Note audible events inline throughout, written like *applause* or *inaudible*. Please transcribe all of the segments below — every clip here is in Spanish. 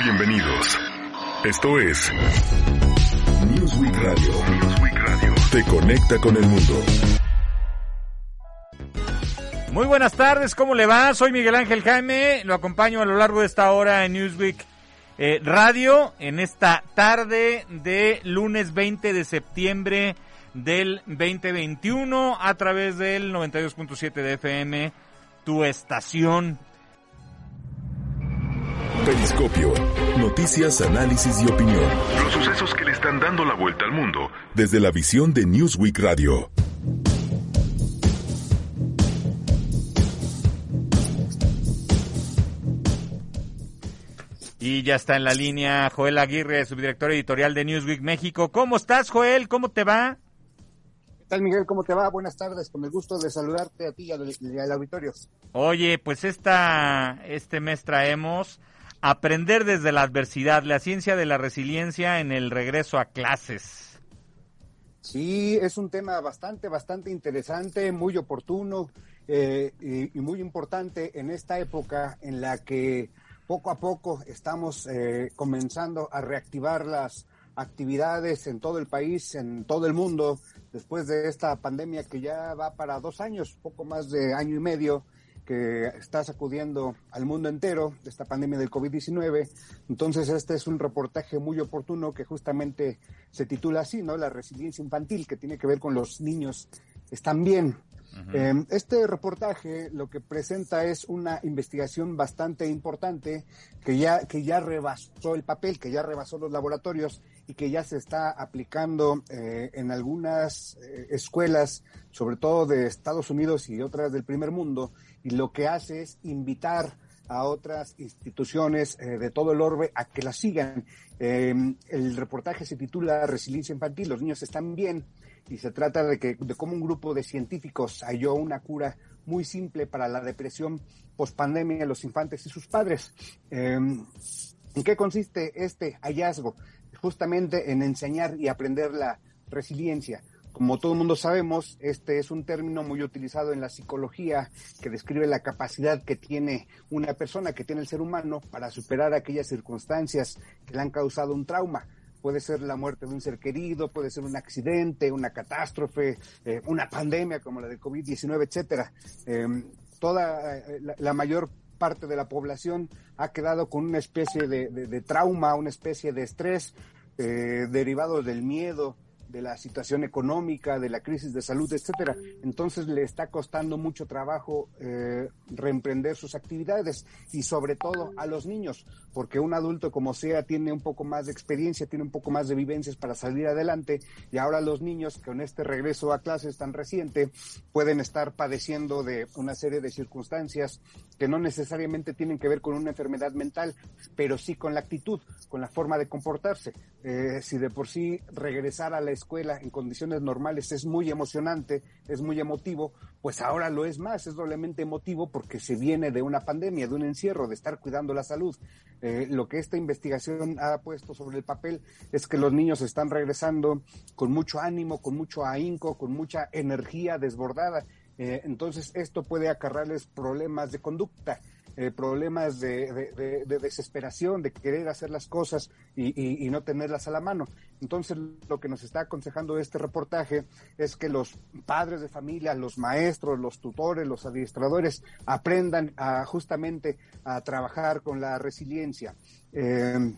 Bienvenidos. Esto es Newsweek Radio. Newsweek Radio. Te conecta con el mundo. Muy buenas tardes, ¿cómo le va? Soy Miguel Ángel Jaime, lo acompaño a lo largo de esta hora en Newsweek eh, Radio, en esta tarde de lunes 20 de septiembre del 2021 a través del 92.7 de FM, tu estación. Periscopio. Noticias, análisis y opinión. Los sucesos que le están dando la vuelta al mundo desde la visión de Newsweek Radio. Y ya está en la línea Joel Aguirre, subdirector editorial de Newsweek México. ¿Cómo estás, Joel? ¿Cómo te va? ¿Qué tal, Miguel? ¿Cómo te va? Buenas tardes. Con el gusto de saludarte a ti y al, al auditorio. Oye, pues esta, este mes traemos Aprender desde la adversidad, la ciencia de la resiliencia en el regreso a clases. Sí, es un tema bastante, bastante interesante, muy oportuno eh, y, muy importante en esta época en la que poco a poco estamos eh, comenzando a reactivar las actividades en todo el país, en todo el mundo, después de esta pandemia que ya va para dos años, poco más de año y medio, que está sacudiendo al mundo entero, esta pandemia del COVID-19. Entonces, este es un reportaje muy oportuno que justamente se titula así, ¿no? La resiliencia infantil, que tiene que ver con los niños están bien. Eh, este reportaje lo que presenta es una investigación bastante importante que ya, que ya rebasó el papel, que ya rebasó los laboratorios y que ya se está aplicando eh, en algunas eh, escuelas, sobre todo de Estados Unidos y otras del primer mundo, y lo que hace es invitar a otras instituciones eh, de todo el orbe a que la sigan. Eh, el reportaje se titula Resiliencia Infantil, los niños están bien y se trata de que de cómo un grupo de científicos halló una cura muy simple para la depresión pospandemia de los infantes y sus padres. Eh, ¿En qué consiste este hallazgo? Justamente en enseñar y aprender la resiliencia. Como todo el mundo sabemos, este es un término muy utilizado en la psicología que describe la capacidad que tiene una persona, que tiene el ser humano, para superar aquellas circunstancias que le han causado un trauma. Puede ser la muerte de un ser querido, puede ser un accidente, una catástrofe, eh, una pandemia como la de COVID-19, etcétera. Eh, toda eh, la, mayor parte de la población ha quedado con una especie de, de, de trauma, una especie de estrés derivado del miedo, de la situación económica, de la crisis de salud, etcétera. Entonces le está costando mucho trabajo eh, reemprender sus actividades y sobre todo a los niños, porque un adulto como sea tiene un poco más de experiencia, tiene un poco más de vivencias para salir adelante y ahora los niños con este regreso a clases tan reciente pueden estar padeciendo de una serie de circunstancias que no necesariamente tienen que ver con una enfermedad mental, pero sí con la actitud, con la forma de comportarse. Eh, si de por sí regresar a la escuela en condiciones normales es muy emocionante, es muy emotivo, pues ahora lo es más, es doblemente emotivo porque se viene de una pandemia, de un encierro, de estar cuidando la salud. Eh, lo que esta investigación ha puesto sobre el papel es que los niños están regresando con mucho ánimo, con mucho ahínco, con mucha energía desbordada. Eh, entonces esto puede acarrarles problemas de conducta. Eh, problemas de, de, de, desesperación, de querer hacer las cosas y, no tenerlas a la mano. Entonces, lo que nos está aconsejando este reportaje es que los padres de familia, los maestros, los tutores, los administradores aprendan a, justamente a trabajar con la resiliencia. Eh,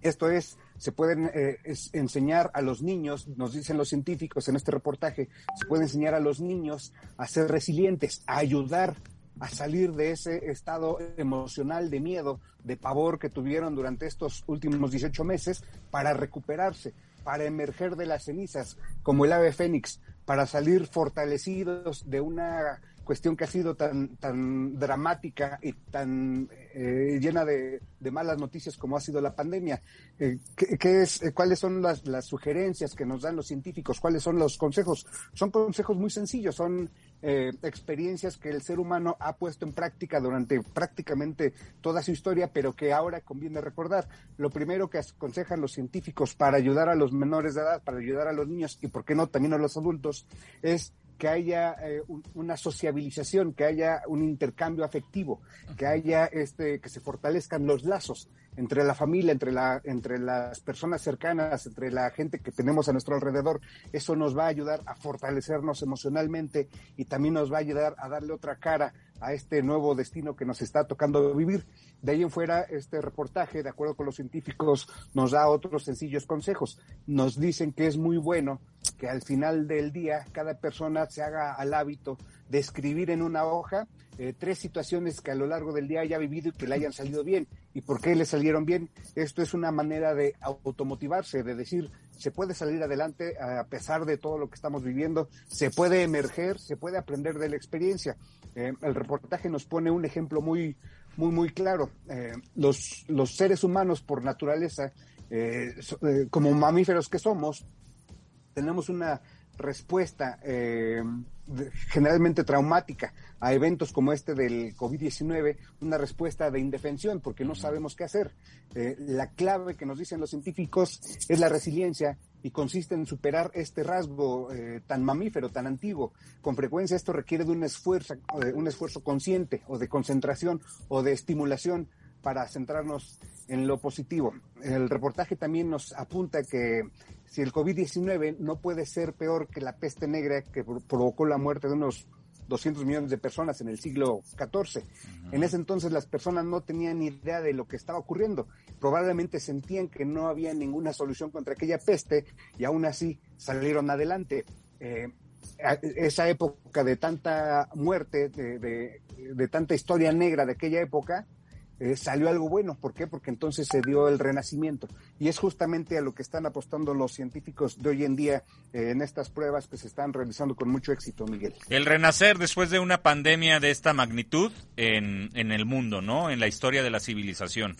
esto es, se pueden eh, enseñar a los niños, nos dicen los científicos en este reportaje, se puede enseñar a los niños a ser resilientes, a ayudar a salir de ese estado emocional de miedo, de pavor que tuvieron durante estos últimos 18 meses para recuperarse, para emerger de las cenizas como el ave fénix, para salir fortalecidos de una cuestión que ha sido tan, tan dramática y tan eh, llena de, malas noticias como ha sido la pandemia. Eh, ¿qué, es, eh, ¿Cuáles son las, las, sugerencias que nos dan los científicos? ¿Cuáles son los consejos? Son consejos muy sencillos, son experiencias que el ser humano ha puesto en práctica durante prácticamente toda su historia, pero que ahora conviene recordar. Lo primero que aconsejan los científicos para ayudar a los menores de edad, para ayudar a los niños y, ¿por qué no, también a los adultos, es que haya eh, una sociabilización, que haya un intercambio afectivo, que haya este, que se fortalezcan los lazos entre la familia, entre la, entre las personas cercanas, entre la gente que tenemos a nuestro alrededor. Eso nos va a ayudar a fortalecernos emocionalmente y también nos va a ayudar a darle otra cara a este nuevo destino que nos está tocando vivir. De ahí en fuera, este reportaje, de acuerdo con los científicos, nos da otros sencillos consejos. Nos dicen que es muy bueno que al final del día cada persona se haga al hábito de escribir en una hoja eh, tres situaciones que a lo largo del día haya vivido y que le hayan salido bien. ¿Y por qué le salieron bien? Esto es una manera de automotivarse, de decir, se puede salir adelante a pesar de todo lo que estamos viviendo, se puede emerger, se puede aprender de la experiencia. Eh, el reportaje nos pone un ejemplo muy, muy, muy claro. Eh, los, los seres humanos, por naturaleza, como mamíferos que somos, tenemos una respuesta eh, generalmente traumática a eventos como este del COVID-19, una respuesta de indefensión porque no sabemos qué hacer. Eh, la clave que nos dicen los científicos es la resiliencia y consiste en superar este rasgo eh, tan mamífero, tan antiguo. Con frecuencia esto requiere de un esfuerzo, un esfuerzo consciente o de concentración o de estimulación para centrarnos en lo positivo. El reportaje también nos apunta que si el COVID-19 no puede ser peor que la peste negra que provocó la muerte de unos 200 millones de personas en el siglo XIV. En ese entonces las personas no tenían idea de lo que estaba ocurriendo. Probablemente sentían que no había ninguna solución contra aquella peste y aún así salieron adelante. Eh, esa época de tanta muerte, de tanta historia negra de aquella época, eh, salió algo bueno. ¿Por qué? Porque entonces se dio el renacimiento. Y es justamente a lo que están apostando los científicos de hoy en día eh, en estas pruebas que se están realizando con mucho éxito, Miguel. El renacer después de una pandemia de esta magnitud en, en el mundo, ¿no? En la historia de la civilización.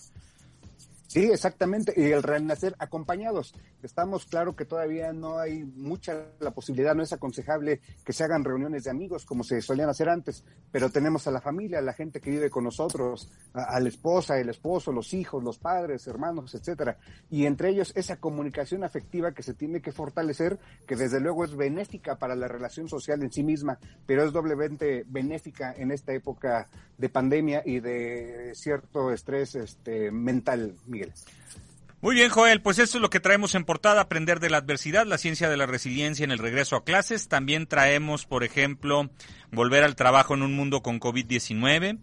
Sí, exactamente, y el renacer acompañados. Estamos claro que todavía no hay mucha la posibilidad, no es aconsejable que se hagan reuniones de amigos como se solían hacer antes, pero tenemos a la familia, a la gente que vive con nosotros, a, la esposa, el esposo, los hijos, los padres, hermanos, etcétera, y entre ellos esa comunicación afectiva que se tiene que fortalecer, que desde luego es benéfica para la relación social en sí misma, pero es doblemente benéfica en esta época de pandemia y de cierto estrés este mental. Muy bien, Joel, pues eso es lo que traemos en portada, aprender de la adversidad, la ciencia de la resiliencia en el regreso a clases. También traemos, por ejemplo, volver al trabajo en un mundo con COVID-19.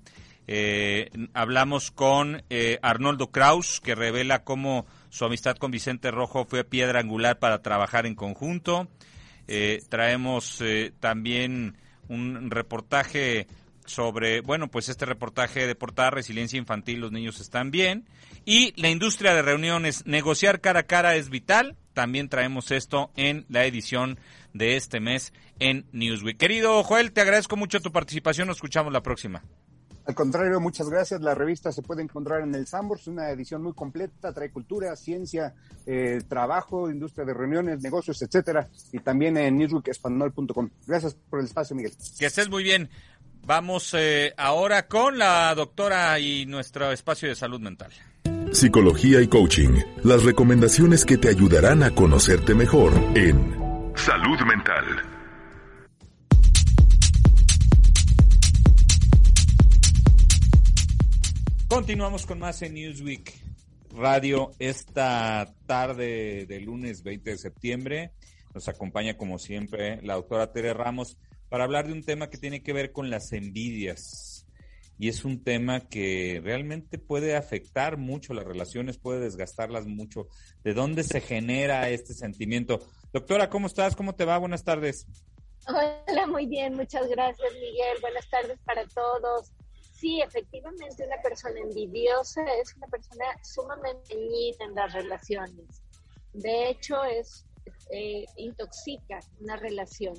Eh, hablamos con eh, Arnoldo Kraus, que revela cómo su amistad con Vicente Rojo fue piedra angular para trabajar en conjunto. Eh, traemos también un reportaje sobre, bueno, pues este reportaje de portada Resiliencia Infantil, los niños están bien. Y la industria de reuniones, negociar cara a cara es vital. También traemos esto en la edición de este mes en Newsweek. Querido Joel, te agradezco mucho tu participación. Nos escuchamos la próxima. Al contrario, muchas gracias. La revista se puede encontrar en el Sambors, una edición muy completa, trae cultura, ciencia, eh, trabajo, industria de reuniones, negocios, etcétera, y también en newsweekespanol.com. Gracias por el espacio, Miguel. Que estés muy bien. Vamos eh, ahora con la doctora y nuestro espacio de salud mental. Psicología y coaching. Las recomendaciones que te ayudarán a conocerte mejor en Salud Mental. Continuamos con más en Newsweek Radio esta tarde del lunes 20 de septiembre. Nos acompaña como siempre la doctora Tere Ramos para hablar de un tema que tiene que ver con las envidias. Y es un tema que realmente puede afectar mucho las relaciones, puede desgastarlas mucho. ¿De dónde se genera este sentimiento? Doctora, ¿cómo estás? ¿Cómo te va? Buenas tardes. Hola, muy bien, muchas gracias Miguel. Buenas tardes para todos. Sí, efectivamente, una persona envidiosa es una persona sumamente dañina en las relaciones. De hecho, es eh, intoxica una relación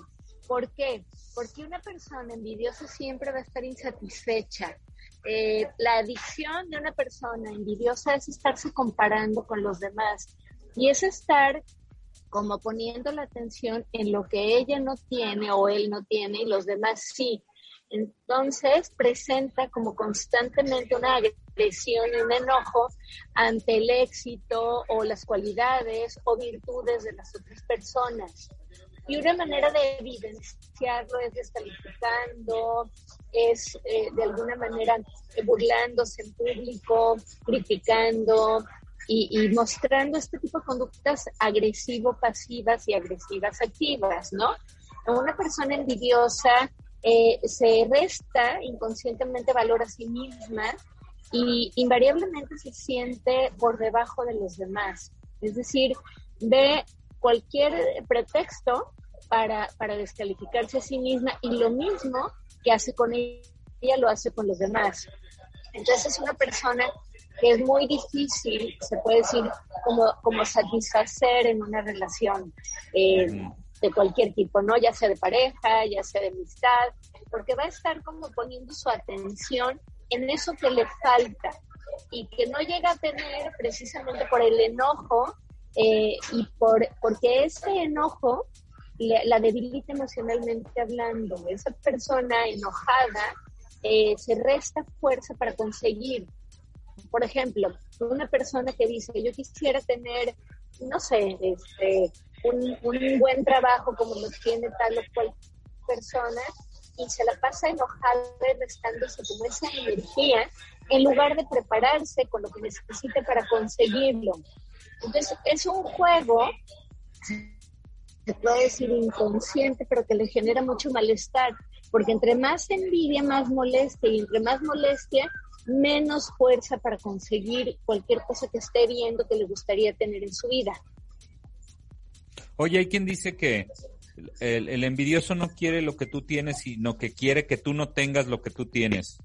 ¿Por qué? Porque una persona envidiosa siempre va a estar insatisfecha. Eh, la adicción de una persona envidiosa es estarse comparando con los demás y es estar como poniendo la atención en lo que ella no tiene o él no tiene y los demás sí. Entonces presenta como constantemente una agresión y un enojo ante el éxito o las cualidades o virtudes de las otras personas. Y una manera de evidenciarlo es descalificando, es eh, de alguna manera burlándose en público, criticando y, mostrando este tipo de conductas agresivo-pasivas y agresivas activas, ¿no? Una persona envidiosa eh, se resta inconscientemente valor a sí misma y invariablemente se siente por debajo de los demás. Es decir, ve cualquier pretexto para, para descalificarse a sí misma y lo mismo que hace con ella lo hace con los demás. Entonces es una persona que es muy difícil, se puede decir, como, como satisfacer en una relación eh, de cualquier tipo, ¿no? Ya sea de pareja, ya sea de amistad, porque va a estar como poniendo su atención en eso que le falta y que no llega a tener precisamente por el enojo eh, y por, porque ese enojo la debilita emocionalmente hablando. Esa persona enojada eh, se resta fuerza para conseguir. Por ejemplo, una persona que dice, yo quisiera tener, no sé, este, un, un buen trabajo como lo tiene tal o cual persona, y se la pasa enojada restándose como esa energía, en lugar de prepararse con lo que necesite para conseguirlo. Entonces, es un juego se puede decir inconsciente, pero que le genera mucho malestar, porque entre más envidia, más molestia, y entre más molestia, menos fuerza para conseguir cualquier cosa que esté viendo que le gustaría tener en su vida. Oye, hay quien dice que el, el, envidioso no quiere lo que tú tienes, sino que quiere que tú no tengas lo que tú tienes.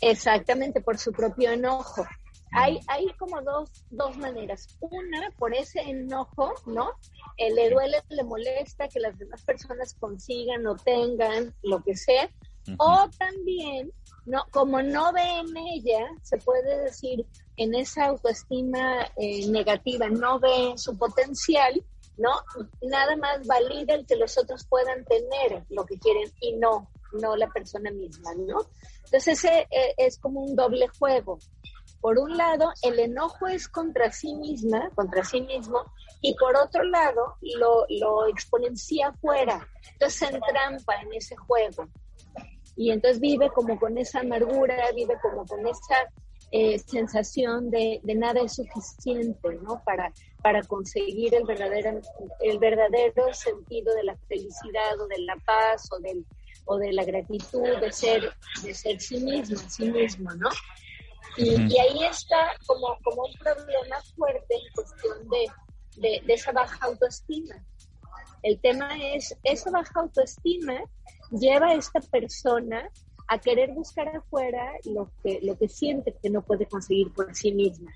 Exactamente, por su propio enojo. Hay, hay como dos, dos maneras. Una, por ese enojo, ¿no? Eh, le duele, le molesta que las demás personas consigan o tengan lo que sea. O también, no, como no ve en ella, se puede decir, en esa autoestima eh, negativa, no ve su potencial, ¿no? Nada más valida el que los otros puedan tener lo que quieren y no, no la persona misma, ¿no? Entonces ese eh, es como un doble juego. Por un lado, el enojo es contra sí misma, contra sí mismo, y por otro lado, lo, lo exponencia afuera. Entonces se entrampa en ese juego. Y entonces vive como con esa amargura, vive como con esa eh, sensación de, de, nada es suficiente, ¿no? Para, para conseguir el verdadero, el verdadero sentido de la felicidad o de la paz o, del, o de la gratitud de ser, de ser sí mismo, sí mismo, ¿no? Y, ahí está como, como un problema fuerte en cuestión de, de, esa baja autoestima. El tema es, esa baja autoestima lleva a esta persona a querer buscar afuera lo que, lo que siente que no puede conseguir por sí misma.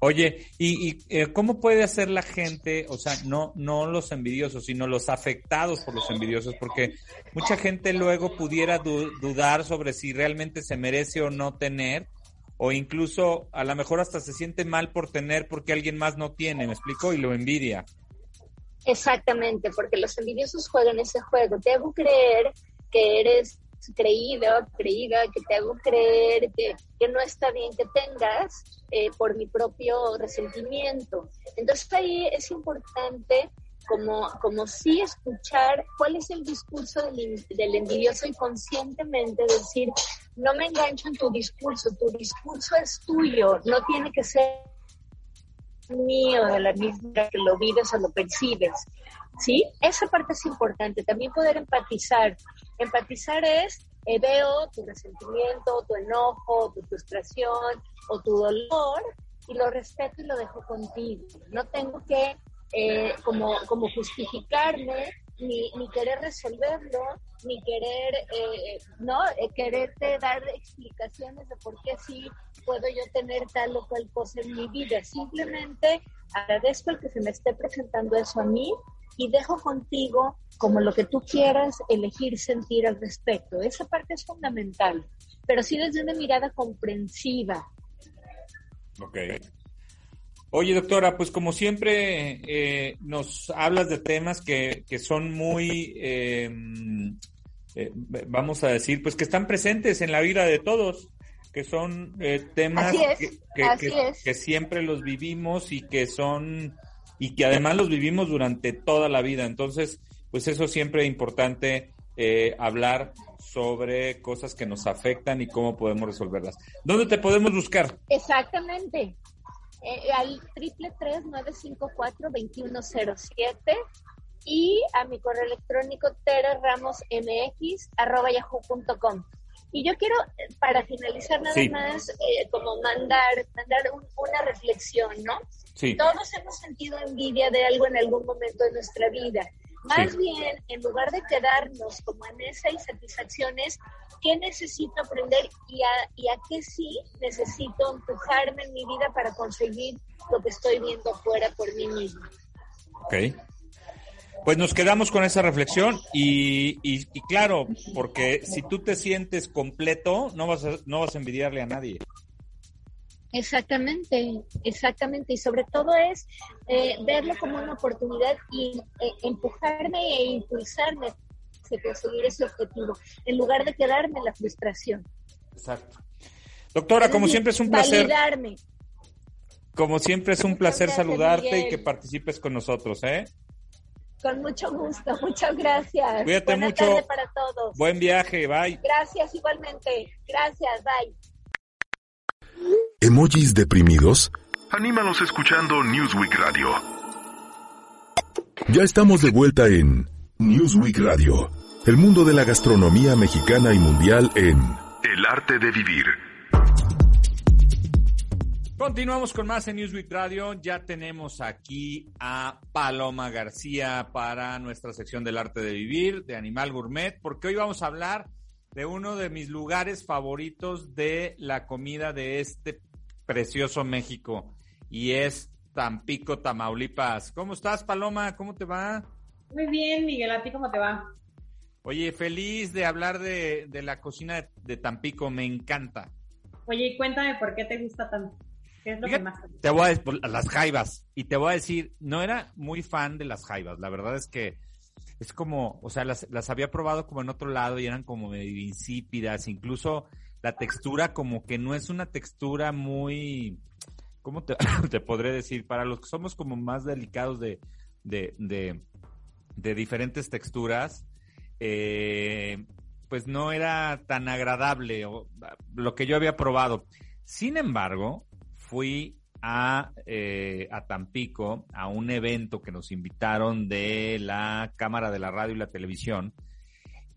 Oye, ¿y, eh, cómo puede hacer la gente, o sea, no, no los envidiosos, sino los afectados por los envidiosos? Porque mucha gente luego pudiera dudar sobre si realmente se merece o no tener, o incluso a lo mejor hasta se siente mal por tener porque alguien más no tiene, ¿me explico? Y lo envidia. Exactamente, porque los envidiosos juegan ese juego. Te hago creer que eres creído, creída, que te hago creer que, que no está bien que tengas eh, por mi propio resentimiento. Entonces ahí es importante como, como sí escuchar cuál es el discurso del envidioso y conscientemente decir, no me engancho en tu discurso, tu discurso es tuyo, no tiene que ser mío de la misma que lo vives o lo percibes. ¿Sí? Esa parte es importante. También poder empatizar. Empatizar es, eh, veo tu resentimiento, tu enojo, tu frustración o tu dolor y lo respeto y lo dejo contigo. No tengo que eh, como, como justificarme ni, ni querer resolverlo, ni querer, eh, no, quererte dar explicaciones de por qué sí puedo yo tener tal o cual cosa en mi vida. Simplemente agradezco el que se me esté presentando eso a mí y dejo contigo como lo que tú quieras elegir sentir al respecto. Esa parte es fundamental, pero sí desde una mirada comprensiva. Ok. Oye, doctora, pues como siempre eh, nos hablas de temas que, que son muy, em, eh, vamos a decir, pues que están presentes en la vida de todos, que son eh, temas que, que, siempre los vivimos y que son, y que además los vivimos durante toda la vida. Entonces, pues eso siempre es importante hablar sobre cosas que nos afectan y cómo podemos resolverlas. ¿Dónde te podemos buscar? Exactamente eh, al triple tres nueve cinco cuatro veintiuno cero siete y a mi correo electrónico mx arroba yahoo.com. Y yo quiero, eh, para finalizar nada más, eh, como mandar, mandar una reflexión, ¿no? Sí. Todos hemos sentido envidia de algo en algún momento de nuestra vida. Más bien, en lugar de quedarnos como en esa insatisfacciones, ¿qué necesito aprender y a, y a qué sí necesito empujarme en mi vida para conseguir lo que estoy viendo afuera por mí mismo? Ok. Pues nos quedamos con esa reflexión y, y, claro, porque si tú te sientes completo, no vas a, no vas a envidiarle a nadie. Exactamente, exactamente. Y sobre todo es eh, verlo como una oportunidad y eh, empujarme e impulsarme a conseguir ese objetivo, en lugar de quedarme en la frustración. Exacto. Doctora, como siempre es un placer. Como siempre es un placer saludarte y que participes con nosotros, ¿eh? Con mucho gusto, *laughs* muchas gracias. Cuídate mucho. para todos. Buen viaje, bye. Gracias igualmente. Gracias, bye. ¿Emojis deprimidos? Anímalos escuchando Newsweek Radio. Ya estamos de vuelta en Newsweek Radio, el mundo de la gastronomía mexicana y mundial en El arte de vivir. Continuamos con más en Newsweek Radio. Ya tenemos aquí a Paloma García para nuestra sección del arte de vivir, de Animal Gourmet, porque hoy vamos a hablar de uno de mis lugares favoritos de la comida de este precioso México y es Tampico, Tamaulipas. ¿Cómo estás, Paloma? ¿Cómo te va? Muy bien, Miguel, ¿a ti cómo te va? Oye, feliz de hablar de, la cocina de, Tampico, me encanta. Oye, cuéntame por qué te gusta tanto. ¿Qué es lo que más te voy a decir, las jaivas. Y te voy a decir, no era muy fan de las jaivas. La verdad es que es como, o sea, las, las había probado como en otro lado y eran como medio insípidas. Incluso la textura como que no es una textura muy, ¿cómo te, *laughs* te podré decir? Para los que somos como más delicados de, de, de, diferentes texturas, eh, pues no era tan agradable lo que yo había probado. Sin embargo, fui a, eh, a Tampico a un evento que nos invitaron de la Cámara de la Radio y la Televisión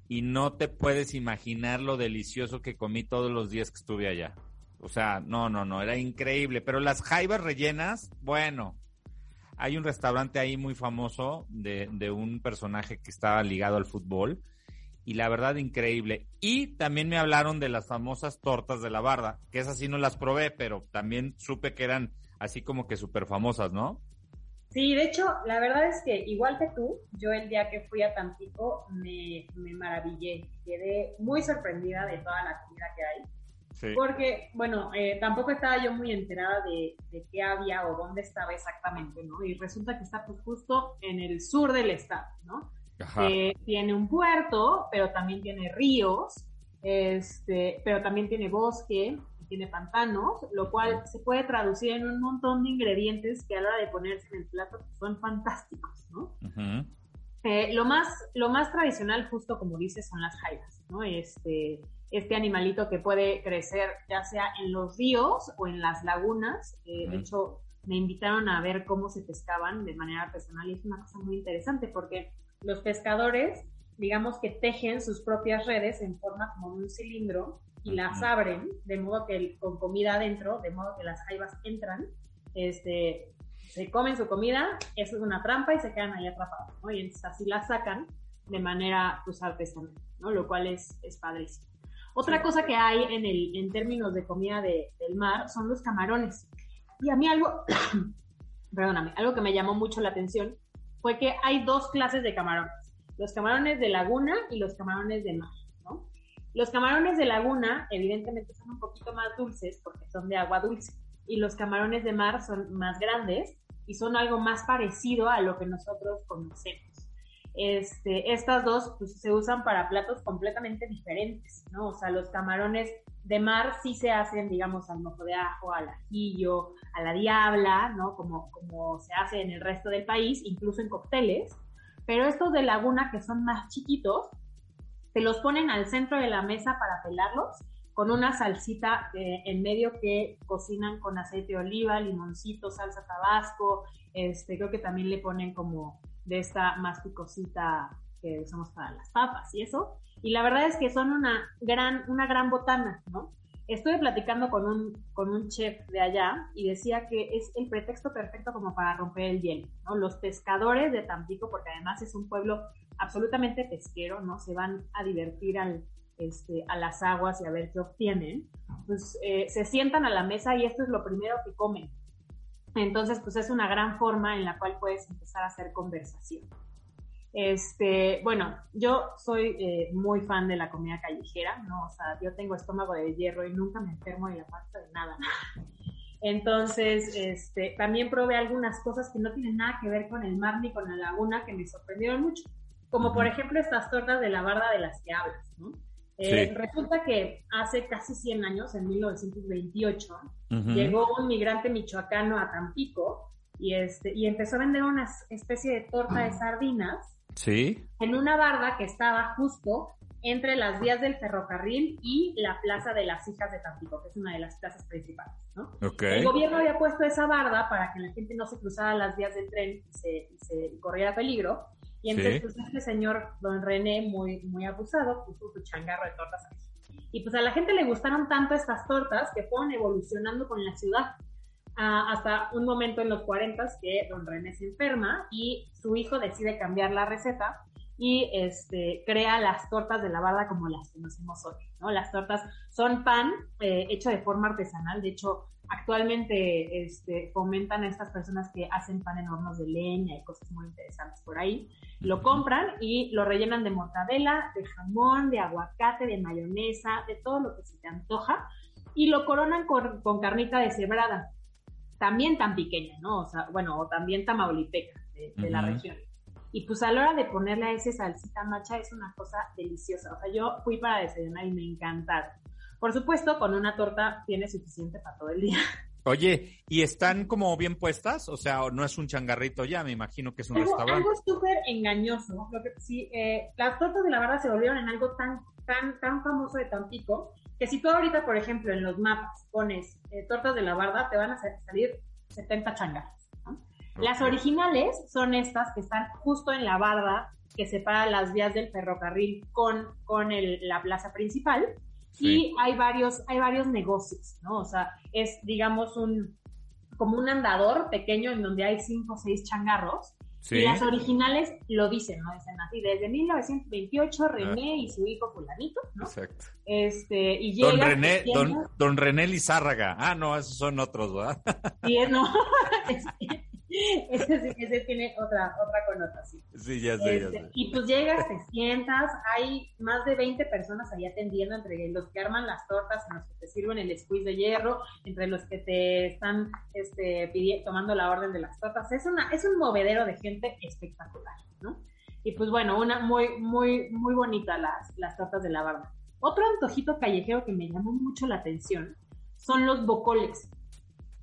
y no te puedes imaginar lo delicioso que comí todos los días que estuve allá. O sea, no, no, no, era increíble. Pero las jaivas rellenas, bueno, hay un restaurante ahí muy famoso de, de un personaje que estaba ligado al fútbol y la verdad increíble. Y también me hablaron de las famosas tortas de la barda, que esas sí no las probé, pero también supe que eran así como que súper famosas, ¿no? Sí, de hecho, la verdad es que igual que tú, yo el día que fui a Tampico me, me maravillé, quedé muy sorprendida de toda la comida que hay. Sí. Porque, bueno, eh, tampoco estaba yo muy enterada de, de, qué había o dónde estaba exactamente, ¿no? Y resulta que está pues, justo en el sur del estado, ¿no? Eh, tiene un puerto, pero también tiene ríos, este, pero también tiene bosque, tiene pantanos, lo cual se puede traducir en un montón de ingredientes que a la hora de ponerse en el plato son fantásticos, ¿no? Eh, lo, más, lo más tradicional, justo como dices, son las jaivas, ¿no? Este, este animalito que puede crecer ya sea en los ríos o en las lagunas. Eh, de hecho, me invitaron a ver cómo se pescaban de manera artesanal y es una cosa muy interesante porque los pescadores, digamos que tejen sus propias redes en forma como de un cilindro y las abren, de modo que con comida adentro, de modo que las jaivas entran, este, se comen su comida, eso es una trampa y se quedan ahí atrapados, ¿no? Y entonces así las sacan de manera pues artesanal, ¿no? Lo cual es, es padrísimo. Otra cosa que hay en, el, en términos de comida de, del mar son los camarones. Y a mí algo, *coughs* perdóname, algo que me llamó mucho la atención fue que hay dos clases de camarones. los camarones de laguna y los camarones de mar. Los camarones de laguna, evidentemente, son un poquito más dulces porque son de agua dulce, y los camarones de mar son más grandes y son algo más parecido a lo que nosotros conocemos. Este, estas dos pues, se usan para platos completamente diferentes, ¿no? O sea, los camarones de mar sí se hacen, digamos, al mojo de ajo, al ajillo, a la diabla, ¿no? Como, como se hace en el resto del país, incluso en cócteles. Pero estos de laguna, que son más chiquitos, se los ponen al centro de la mesa para pelarlos con una salsita eh, en medio que cocinan con aceite de oliva, limoncito, salsa tabasco, este, creo que también le ponen como de esta más picosita que usamos para las papas y eso. Y la verdad es que son una gran, una gran botana, ¿no? Estuve platicando con un, con un chef de allá y decía que es el pretexto perfecto como para romper el hielo, ¿no? Los pescadores de Tampico, porque además es un pueblo absolutamente pesquero, ¿no? Se van a divertir al, este, a las aguas y a ver qué obtienen, pues se sientan a la mesa y esto es lo primero que comen, entonces, pues es una gran forma en la cual puedes empezar a hacer conversación. Este, bueno, yo soy eh, muy fan de la comida callejera, ¿no? O sea, yo tengo estómago de hierro y nunca me enfermo de la pasta de nada. Entonces, este, también probé algunas cosas que no tienen nada que ver con el mar ni con la laguna que me sorprendieron mucho. Como por ejemplo estas tortas de la barda de las que hablas, ¿no? Eh, resulta que hace casi 100 años, en 1928, llegó un migrante michoacano a Tampico y, este, y empezó a vender una especie de torta de sardinas ¿Sí? en una barda que estaba justo entre las vías del ferrocarril y la Plaza de las Hijas de Tampico, que es una de las plazas principales. ¿no? El gobierno había puesto esa barda para que la gente no se cruzara las vías del tren y se, y se corriera peligro. Y entonces, pues, este señor, don René, muy, muy abusado, puso su changarro de tortas ahí. Y pues a la gente le gustaron tanto estas tortas que fueron evolucionando con la ciudad. Ah, hasta un momento en los 40 que don René se enferma y su hijo decide cambiar la receta y este, crea las tortas de la barda como las conocemos hoy. ¿no? Las tortas son pan eh, hecho de forma artesanal, de hecho actualmente este, fomentan a estas personas que hacen pan en hornos de leña y cosas muy interesantes por ahí. Lo compran y lo rellenan de mortadela, de jamón, de aguacate, de mayonesa, de todo lo que se te antoja y lo coronan con, carnita deshebrada, también tan pequeña, ¿no? O sea, bueno, o también tamaulipeca de, la región. Y pues a la hora de ponerle a ese salsita macha es una cosa deliciosa. O sea, yo fui para desayunar y me encantaron. Por supuesto, con una torta tiene suficiente para todo el día. Oye, ¿y están como bien puestas? O sea, no es un changarrito ya, me imagino que es un restaurante. Algo súper engañoso. Lo que, sí, eh, las tortas de la barra se volvieron en algo tan, tan, tan famoso de Tampico, que si tú ahorita, por ejemplo, en los mapas pones eh, tortas de la barda, te van a salir 70 changarros. Las originales son estas que están justo en la barda que separa las vías del ferrocarril con, con la plaza principal y hay varios, hay varios negocios, ¿no? O sea, es, digamos, un, como un andador pequeño en donde hay cinco o seis changarros. Y las originales lo dicen, ¿no? Dicen así, desde 1928 René ah. y su hijo fulanito, ¿no? Exacto. Este, y llega... Don René, don, don, René Lizárraga. Ah, no, esos son otros, ¿verdad? Sí, no. *laughs* *laughs* ese, ese, tiene otra, otra connotación. Sí, ya sé, ya este, sé. Y pues llegas, te sientas, hay más de 20 personas ahí atendiendo, entre los que arman las tortas, en los que te sirven el squeeze de hierro, entre los que te están este, tomando la orden de las tortas. Es, una, es un movedero de gente espectacular, ¿no? Y pues bueno, una muy, muy, muy bonita las, las tortas de la barba. Otro antojito callejero que me llamó mucho la atención son los bocoles.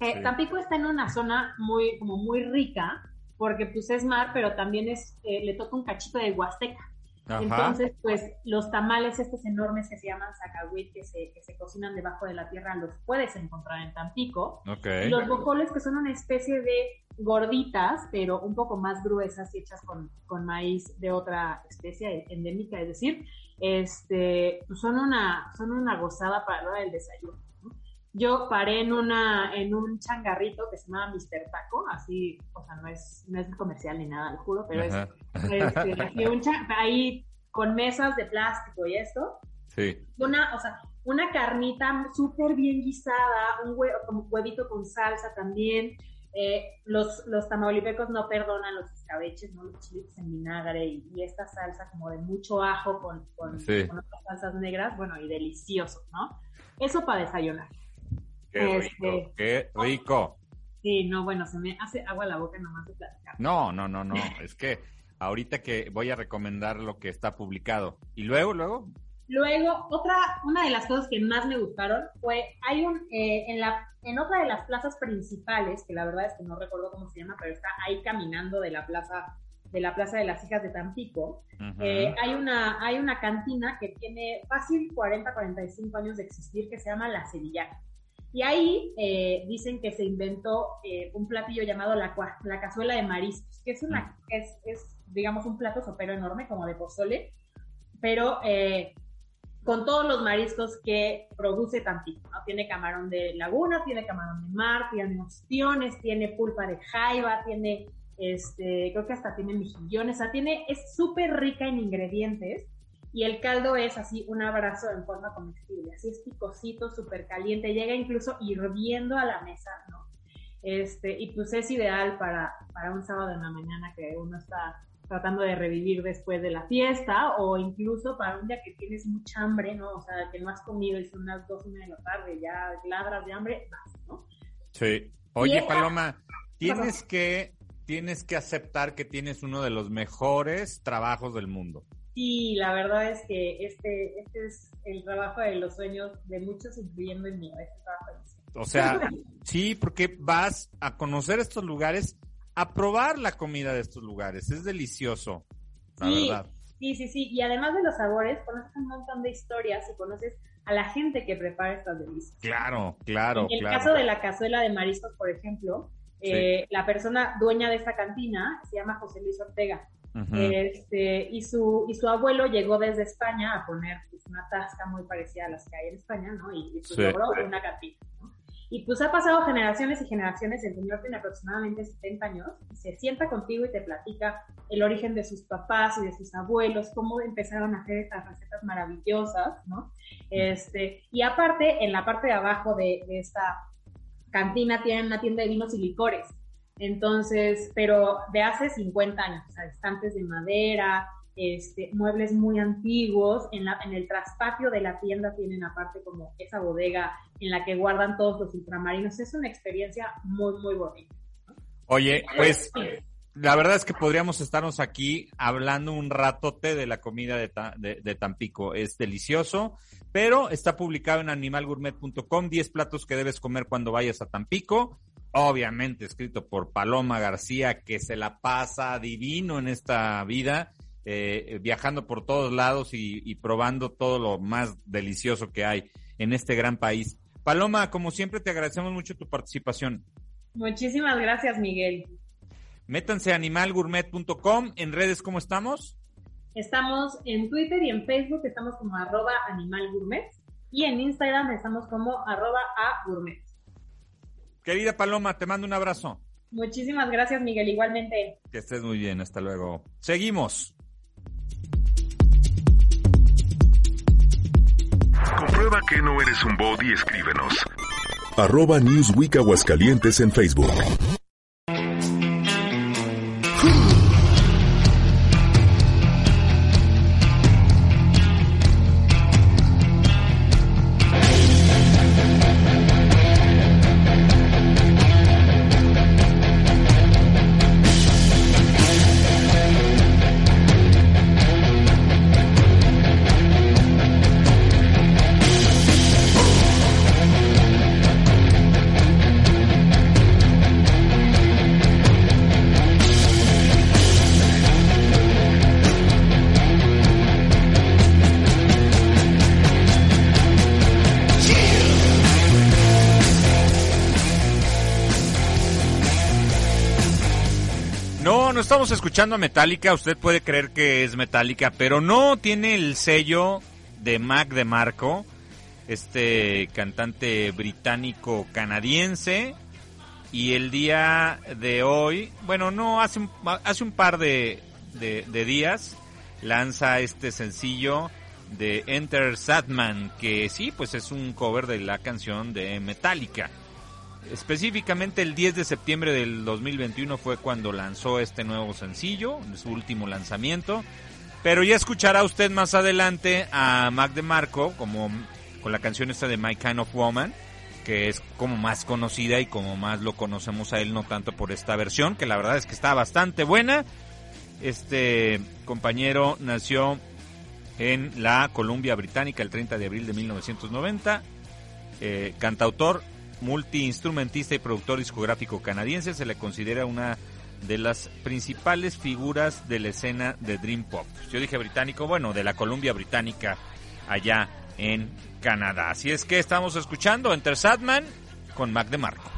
Eh, Tampico está en una zona muy, como muy rica, porque pues es mar, pero también es, eh, le toca un cachito de Huasteca. Entonces, pues los tamales estos enormes que se llaman zacahuit, que se, que se cocinan debajo de la tierra, los puedes encontrar en Tampico. los bocoles, que son una especie de gorditas, pero un poco más gruesas y hechas con, con maíz de otra especie endémica, es decir, este, pues son una, son una gozada para la hora del desayuno yo paré en una en un changarrito que se llama Mr. Taco, así, o sea, no es, no es comercial ni nada, lo juro, pero es, este, un ahí con mesas de plástico y esto. Sí. Una, o sea, una carnita súper bien guisada, un huevo, como huevito con salsa también, eh, los, los tamaulipecos no perdonan los escabeches, ¿no? Los chiles en vinagre y, esta salsa como de mucho ajo con, con, otras salsas negras, bueno, y delicioso, ¿no? Eso para desayunar. Qué rico, este, qué rico. Sí, no, bueno, se me hace agua la boca nomás de platicar. No, no, no, no, *laughs* es que ahorita que voy a recomendar lo que está publicado. ¿Y luego, luego? Luego, otra, una de las cosas que más me gustaron fue, hay un, eh, en, la, en otra de las plazas principales, que la verdad es que no recuerdo cómo se llama, pero está ahí caminando de la plaza de la Plaza de las Hijas de Tampico, eh, hay, una, hay una cantina que tiene fácil 40, 45 años de existir que se llama La Sevillana. Y ahí eh, dicen que se inventó un platillo llamado la, la cazuela de mariscos, que es, una, es, es, digamos, un plato sopero enorme como de pozole, pero con todos los mariscos que produce Tampico, ¿no? Tiene camarón de laguna, tiene camarón de mar, tiene ostiones, tiene pulpa de jaiba, tiene, este, creo que hasta tiene mejillones, o sea, tiene, es súper rica en ingredientes y el caldo es así un abrazo en forma comestible, así es picosito, súper caliente, llega incluso hirviendo a la mesa, ¿no? Este, y pues es ideal para, para un sábado en la mañana que uno está tratando de revivir después de la fiesta o incluso para un día que tienes mucha hambre, ¿no? O sea, que no has comido y son unas dos y media de la tarde, ya ladras de hambre, vas, ¿no? Sí. Oye, Paloma, tienes que, tienes que aceptar que tienes uno de los mejores trabajos del mundo. Sí, la verdad es que este, este es el trabajo de los sueños de muchos, incluyendo el mío, este trabajo. O sea, *laughs* sí, porque vas a conocer estos lugares a probar la comida de estos lugares. Es delicioso, la sí, verdad. Sí, sí, sí. Y además de los sabores, conoces un montón de historias y conoces a la gente que prepara estas delicias. Claro, claro. En el caso de la cazuela de mariscos, por ejemplo, eh, la persona dueña de esta cantina se llama José Luis Ortega. Este, y, su, y su abuelo llegó desde España a poner pues, una tasca muy parecida a las que hay en España, ¿no? Y, pues, logró una cantina. Y pues ha pasado generaciones y generaciones, el señor tiene aproximadamente 70 años, y se sienta contigo y te platica el origen de sus papás y de sus abuelos, cómo empezaron a hacer estas recetas maravillosas, ¿no? Este, y aparte, en la parte de abajo de, de esta cantina tienen una tienda de vinos y licores. Entonces, pero de hace 50 años, o sea, estantes de madera, este, muebles muy antiguos. En, la, en el traspatio de la tienda tienen aparte como esa bodega en la que guardan todos los ultramarinos. Es una experiencia muy, muy bonita. Oye, pues la verdad es que podríamos estarnos aquí hablando un ratote de la comida de, de, Tampico. Es delicioso, pero está publicado en animalgourmet.com, 10 platos que debes comer cuando vayas a Tampico. Obviamente escrito por Paloma García, que se la pasa divino en esta vida eh, viajando por todos lados y, probando todo lo más delicioso que hay en este gran país. Paloma, como siempre, te agradecemos mucho tu participación. Muchísimas gracias, Miguel. Métanse a animalgourmet.com. ¿En redes cómo estamos? Estamos en Twitter y en Facebook, estamos como arroba animalgourmet. Y en Instagram estamos como arroba a gourmet. Querida Paloma, te mando un abrazo. Muchísimas gracias, Miguel, igualmente. Que estés muy bien, hasta luego. Seguimos. Comprueba que no eres un bot y escríbenos. Arroba Newsweek Aguascalientes en Facebook. Estamos escuchando a Metallica, usted puede creer que es Metallica, pero no tiene el sello de Mac de Marco, este cantante británico canadiense. Y el día de hoy, bueno, no, hace un, hace un par de, de, días, lanza este sencillo de Enter Sadman, que sí, pues es un cover de la canción de Metallica. Específicamente el 10 de septiembre del 2021 fue cuando lanzó este nuevo sencillo, su último lanzamiento. Pero ya escuchará usted más adelante a Mac DeMarco como con la canción esta de My Kind of Woman, que es como más conocida y como más lo conocemos a él, no tanto por esta versión, que la verdad es que está bastante buena. Este compañero nació en la Columbia Británica el 30 de abril de 1990. Eh, cantautor, multiinstrumentista y productor discográfico canadiense, se le considera una de las principales figuras de la escena de Dream Pop. Yo dije británico, bueno, de la Columbia Británica allá en Canadá. Así es que estamos escuchando Enter Sadman con Mac DeMarco.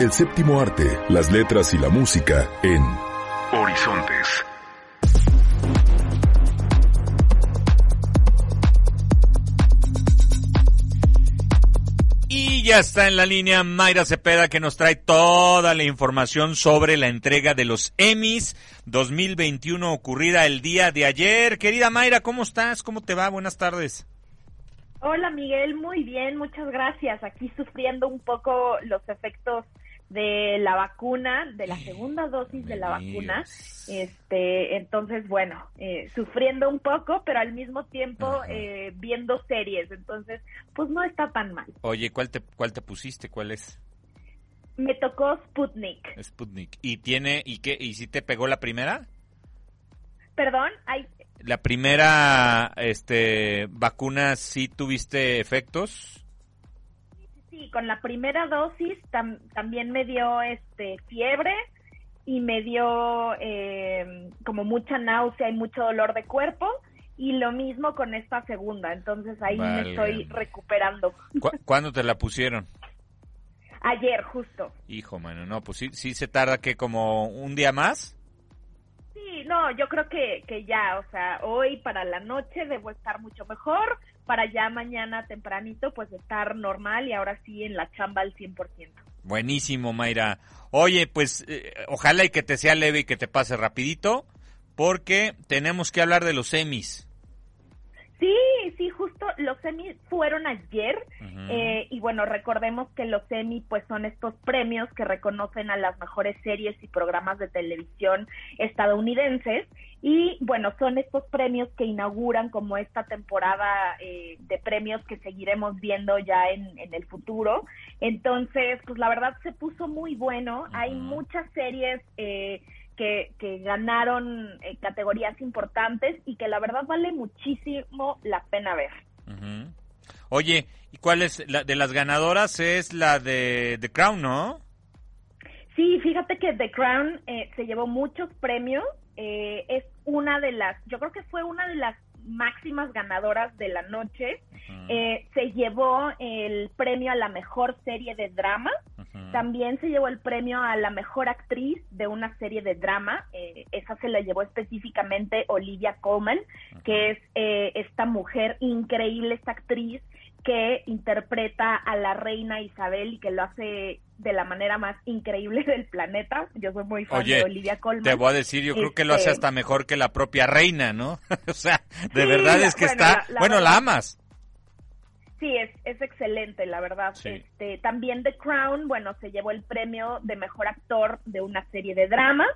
El séptimo arte, las letras y la música en Horizontes. Y ya está en la línea Mayra Cepeda que nos trae toda la información sobre la entrega de los Emmys 2021 ocurrida el día de ayer. Querida Mayra, ¿cómo estás? ¿Cómo te va? Buenas tardes. Hola Miguel, muy bien, muchas gracias. Aquí sufriendo un poco los efectos de la vacuna, de la segunda dosis de la vacuna. Este, entonces, bueno, eh, sufriendo un poco, pero al mismo tiempo eh, viendo series. Entonces, pues no está tan mal. Oye, ¿cuál te, cuál te pusiste? ¿Cuál es? Me tocó Sputnik. Sputnik. ¿Y tiene, y qué, y si te pegó la primera? Perdón, hay... La primera, este, vacuna, ¿sí tuviste efectos? Sí, con la primera dosis también me dio este fiebre y me dio eh, como mucha náusea y mucho dolor de cuerpo y lo mismo con esta segunda, entonces ahí me estoy recuperando. ¿Cuándo te la pusieron? Ayer, justo. Hijo, mano, no, pues sí, sí se tarda que como un día más. Sí, no, yo creo que, que ya, o sea, hoy para la noche debo estar mucho mejor, para ya mañana tempranito pues estar normal y ahora sí en la chamba al 100%. Buenísimo, Mayra. Oye, pues eh, ojalá y que te sea leve y que te pase rapidito, porque tenemos que hablar de los semis. Sí, sí, justo los semis fueron ayer eh, y bueno, recordemos que los semis pues son estos premios que reconocen a las mejores series y programas de televisión estadounidenses y bueno, son estos premios que inauguran como esta temporada eh, de premios que seguiremos viendo ya en, el futuro. Entonces, pues la verdad se puso muy bueno, hay muchas series... Eh, que, ganaron eh, categorías importantes y que la verdad vale muchísimo la pena ver. Oye, ¿y cuál es la de las ganadoras? Es la de The Crown, ¿no? Sí, fíjate que The Crown eh, se llevó muchos premios. Eh, es una de las, yo creo que fue una de las máximas ganadoras de la noche. Eh, se llevó el premio a la mejor serie de drama. También se llevó el premio a la mejor actriz de una serie de drama. Eh, esa se la llevó específicamente Olivia Colman, que es eh, esta mujer increíble, esta actriz que interpreta a la reina Isabel y que lo hace de la manera más increíble *laughs* del planeta. Yo soy muy fan de Olivia Colman. Te voy a decir, yo creo que lo hace este hasta mejor que la propia reina, ¿no? *laughs* o sea, de verdad es que está, bueno, la amas. Sí, es, es excelente, la verdad. Este, también The Crown, bueno, se llevó el premio de mejor actor de una serie de drama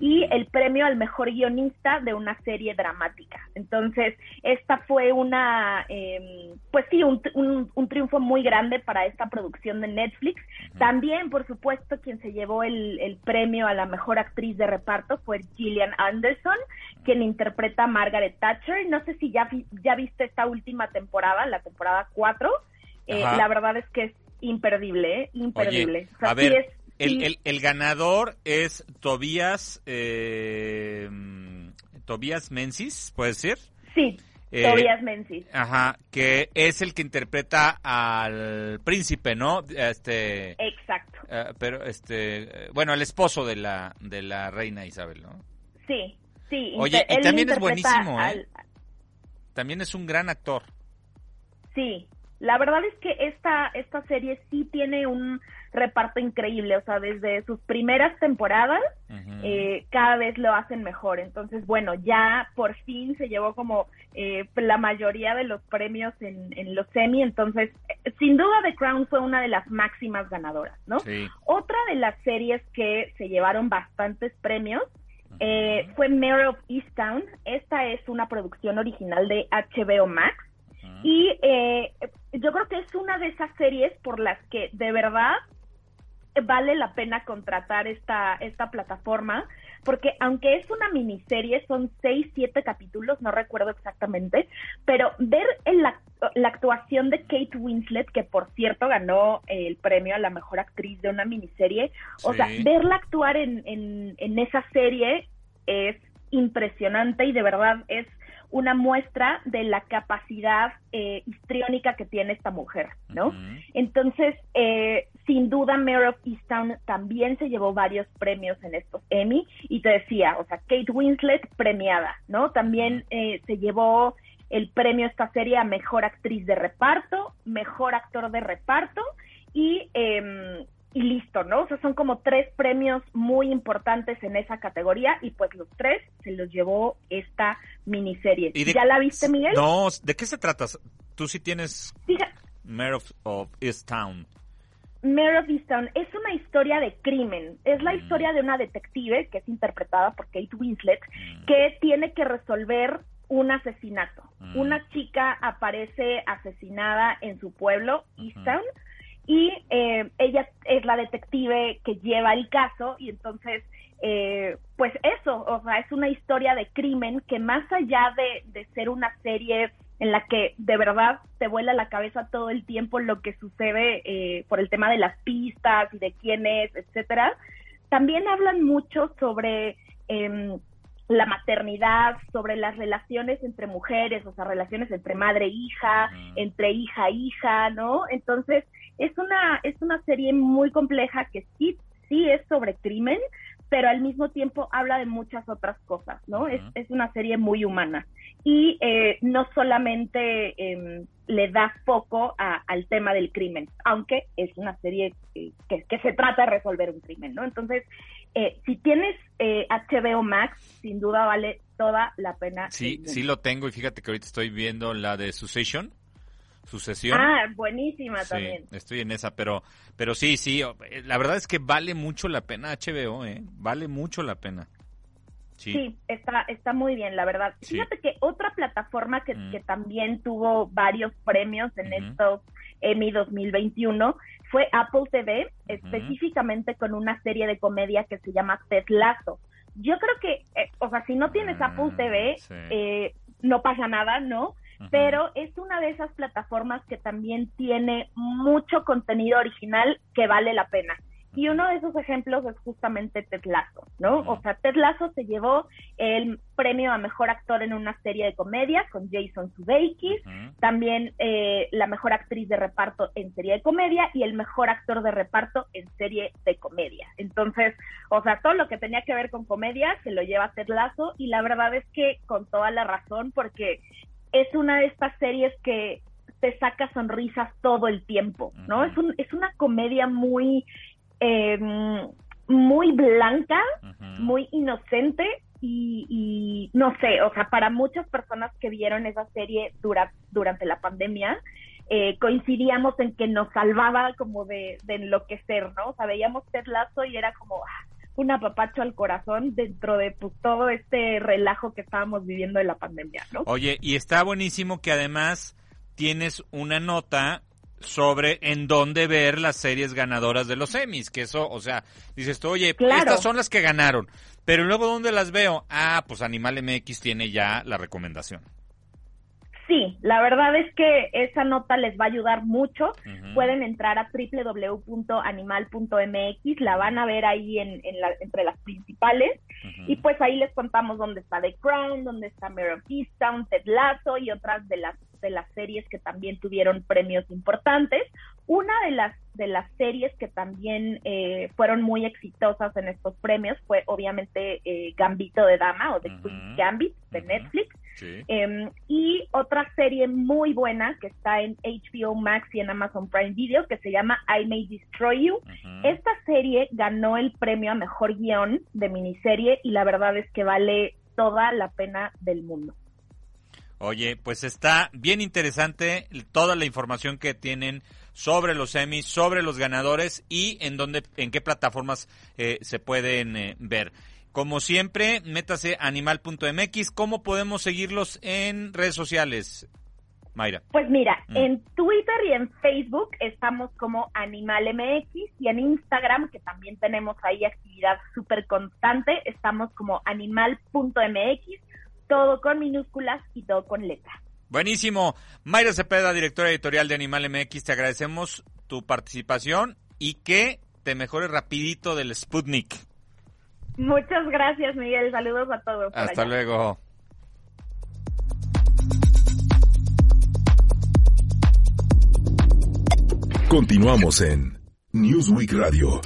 y el premio al mejor guionista de una serie dramática. Entonces, esta fue una, em, pues sí, un, un, triunfo muy grande para esta producción de Netflix. También, por supuesto, quien se llevó el, el, premio a la mejor actriz de reparto fue Gillian Anderson, quien interpreta a Margaret Thatcher. No sé si ya, ya viste esta última temporada, la temporada 4. Eh, la verdad es que es imperdible, ¿eh? imperdible. a ver, el, el, ganador es Tobías, eh, Tobías Menzies, ¿puede ser? Sí, eh, Tobías Menzies. Ajá, que es el que interpreta al príncipe, ¿no? Este. Exacto. Eh, pero este, bueno, el esposo de la de la reina Isabel, ¿no? Sí, sí. Oye, y también es buenísimo, ¿eh? También es un gran actor. Sí, La verdad es que esta, esta serie sí tiene un reparto increíble, o sea, desde sus primeras temporadas eh, cada vez lo hacen mejor. Entonces, bueno, ya por fin se llevó como eh, la mayoría de los premios en, en los semi, entonces, sin duda The Crown fue una de las máximas ganadoras, ¿no? Otra de las series que se llevaron bastantes premios eh, fue Mayor of Easttown. Esta es una producción original de HBO Max. Y eh, yo creo que es una de esas series por las que de verdad vale la pena contratar esta, esta plataforma, porque aunque es una miniserie, son seis, siete capítulos, no recuerdo exactamente, pero ver la, la, actuación de Kate Winslet, que por cierto ganó el premio a la mejor actriz de una miniserie, o sea, verla actuar en, en, en esa serie es impresionante y de verdad es una muestra de la capacidad eh, histriónica que tiene esta mujer, ¿no? Entonces, eh, sin duda, Mayor of Easttown también se llevó varios premios en estos Emmy y te decía, o sea, Kate Winslet premiada, ¿no? También eh, se llevó el premio esta serie a Mejor Actriz de Reparto, Mejor Actor de Reparto y eh, y listo, ¿no? O sea, son como tres premios muy importantes en esa categoría y pues los tres se los llevó esta miniserie. ¿Ya la viste, Miguel? No, ¿de qué se trata? Tú sí tienes Mayor of, of Easttown. Mayor of Easttown es una historia de crimen. Es la mm. historia de una detective que es interpretada por Kate Winslet mm. que tiene que resolver un asesinato. Mm. Una chica aparece asesinada en su pueblo, Easttown, y eh, ella es la detective que lleva el caso y entonces eh, pues eso, o sea, es una historia de crimen que más allá de, de, ser una serie en la que de verdad te vuela la cabeza todo el tiempo lo que sucede eh, por el tema de las pistas y de quién es, etcétera, también hablan mucho sobre eh, la maternidad, sobre las relaciones entre mujeres, o sea, relaciones entre madre e hija, entre hija e hija, ¿no? Entonces, es una, es una serie muy compleja que sí, sí es sobre crimen, pero al mismo tiempo habla de muchas otras cosas, ¿no? es, es, una serie muy humana. Y eh, no solamente eh, le da foco al tema del crimen, aunque es una serie que, que, se trata de resolver un crimen, ¿no? Entonces, eh, si tienes eh, HBO Max, sin duda vale toda la pena. Sí, sí lo tengo y fíjate que ahorita estoy viendo la de Succession. Sucesión. Ah, buenísima también. Estoy en esa, pero, pero sí, sí, eh, la verdad es que vale mucho la pena HBO, ¿eh? Vale mucho la pena. Sí, está, está muy bien, la verdad. Fíjate que otra plataforma que, mm. que, también tuvo varios premios en estos Emmy 2021 fue Apple TV, específicamente con una serie de comedia que se llama Ted Lasso. Yo creo que, eh, o sea, si no tienes Apple mm, TV, eh, no pasa nada, ¿no? Pero es una de esas plataformas que también tiene mucho contenido original que vale la pena. Y uno de esos ejemplos es justamente Ted Lasso, ¿no? O sea, Ted Lasso se llevó el premio a mejor actor en una serie de comedia con Jason Sudeikis, también eh, la mejor actriz de reparto en serie de comedia y el mejor actor de reparto en serie de comedia. Entonces, o sea, todo lo que tenía que ver con comedia se lo lleva Ted Lasso y la verdad es que con toda la razón porque es una de estas series que te saca sonrisas todo el tiempo, ¿no? es, un, es una comedia muy eh, muy blanca, muy inocente y, no sé, o sea, para muchas personas que vieron esa serie durante la pandemia, eh, coincidíamos en que nos salvaba como de, enloquecer, ¿no? O sea, veíamos Ted Lazo y era como ah, un apapacho al corazón dentro de pues, todo este relajo que estábamos viviendo de la pandemia, ¿no? Oye, y está buenísimo que además tienes una nota sobre en dónde ver las series ganadoras de los Emmys, que eso, o sea, dices tú, oye, estas son las que ganaron, pero luego ¿dónde las veo? Ah, pues Animal MX tiene ya la recomendación. Sí, la verdad es que esa nota les va a ayudar mucho. Pueden entrar a www.animal.mx, la van a ver ahí en, entre las principales. Y pues ahí les contamos dónde está The Crown, dónde está Mare of Easttown, Ted Lasso y otras de las de las series que también tuvieron premios importantes. Una de las de las series que también eh, fueron muy exitosas en estos premios fue obviamente eh, Gambito de Dama o The Queen's Gambit de Netflix Em, y otra serie muy buena que está en HBO Max y en Amazon Prime Video que se llama I May Destroy You. Esta serie ganó el premio a mejor guion de miniserie y la verdad es que vale toda la pena del mundo. Oye, pues está bien interesante toda la información que tienen sobre los Emmys, sobre los ganadores y en dónde, en qué plataformas eh, se pueden eh, ver. Como siempre, métase animal.mx. ¿Cómo podemos seguirlos en redes sociales? Mayra. Pues mira, mm. en Twitter y en Facebook estamos como Animal MX y en Instagram, que también tenemos ahí actividad súper constante, estamos como animal.mx, todo con minúsculas y todo con letras. Buenísimo. Mayra Cepeda, directora editorial de Animal MX, te agradecemos tu participación y que te mejores rapidito del Sputnik. Muchas gracias, Miguel. Saludos a todos. Hasta luego. Continuamos en Newsweek Radio.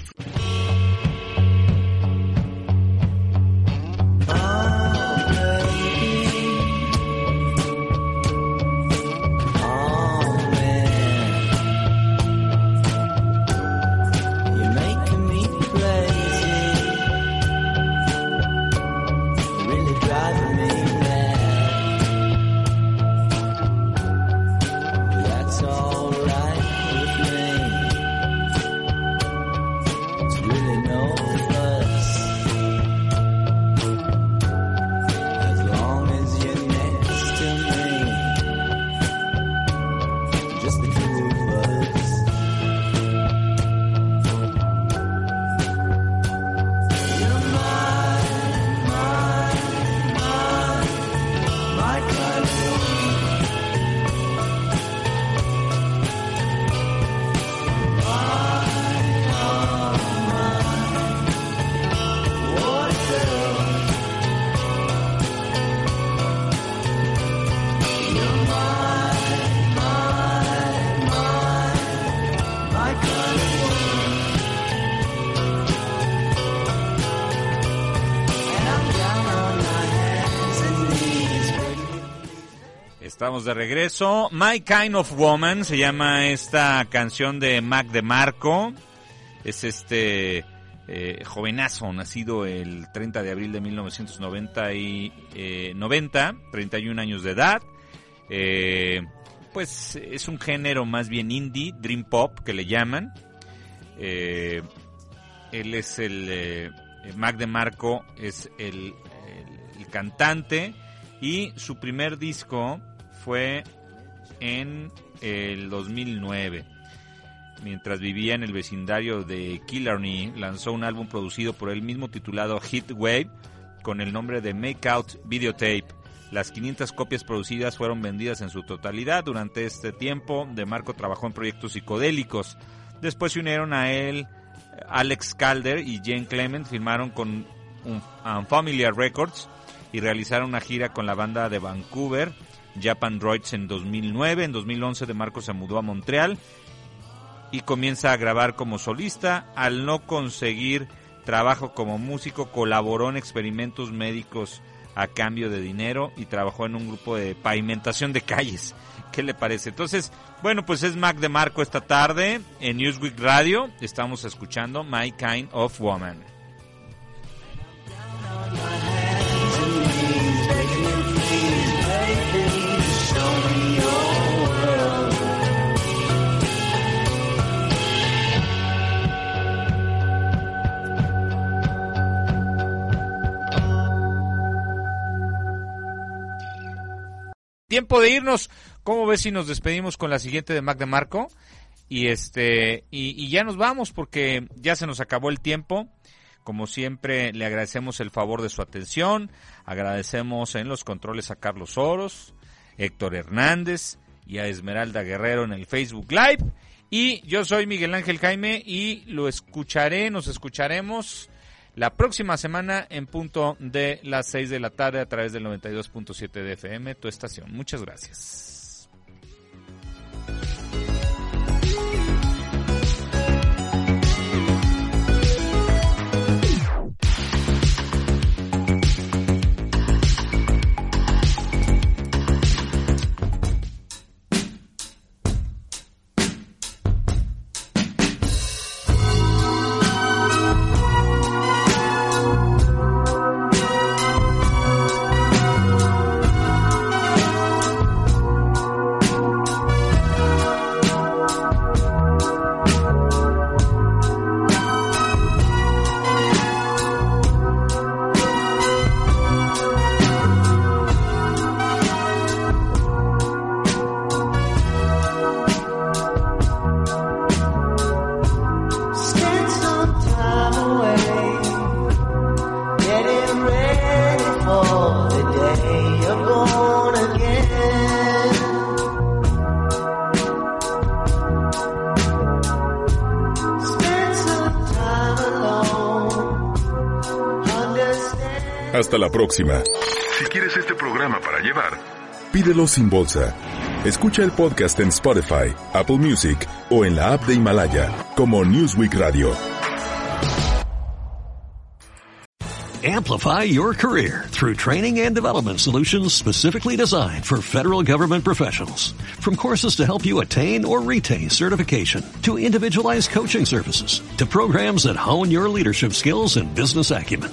Estamos de regreso. My Kind of Woman se llama esta canción de Mac DeMarco. Es este eh, jovenazo, nacido el 30 de abril de 1990 y 90, 31 años de edad. Eh, pues es un género más bien indie, dream pop que le llaman. Eh, él es el Mac DeMarco es el cantante y su primer disco fue en el 2009. Mientras vivía en el vecindario de Killarney, lanzó un álbum producido por él mismo titulado Hit Wave con el nombre de Make Out Videotape. Las 500 copias producidas fueron vendidas en su totalidad. Durante este tiempo, De Marco trabajó en proyectos psicodélicos. Después se unieron a él Alex Calder y Jane Clement, firmaron con Unfamiliar Records y realizaron una gira con la banda de Vancouver Japan Droids en 2009. En 2011 De Marco se mudó a Montreal y comienza a grabar como solista. Al no conseguir trabajo como músico, colaboró en experimentos médicos a cambio de dinero y trabajó en un grupo de pavimentación de calles. *laughs* ¿Qué le parece? Entonces, bueno, pues es Mac de Marco esta tarde en Newsweek Radio. Estamos escuchando My Kind of Woman. Tiempo de irnos. ¿Cómo ves si nos despedimos con la siguiente de Mac de Marco? Y este, y, ya nos vamos porque ya se nos acabó el tiempo. Como siempre, le agradecemos el favor de su atención. Agradecemos en los controles a Carlos Oros, Héctor Hernández y a Esmeralda Guerrero en el Facebook Live. Y yo soy Miguel Ángel Jaime y lo escucharé, nos escucharemos la próxima semana en punto de las 6 de la tarde a través del 92.7 de FM, tu estación. Muchas gracias. Hasta la próxima. Si quieres este programa para llevar, pídelo sin bolsa. Escucha el podcast en Spotify, Apple Music o en la app de Himalaya como Newsweek Radio. Amplify your career through training and development solutions specifically designed for federal government professionals. From courses to help you attain or retain certification, to individualized coaching services, to programs that hone your leadership skills and business acumen,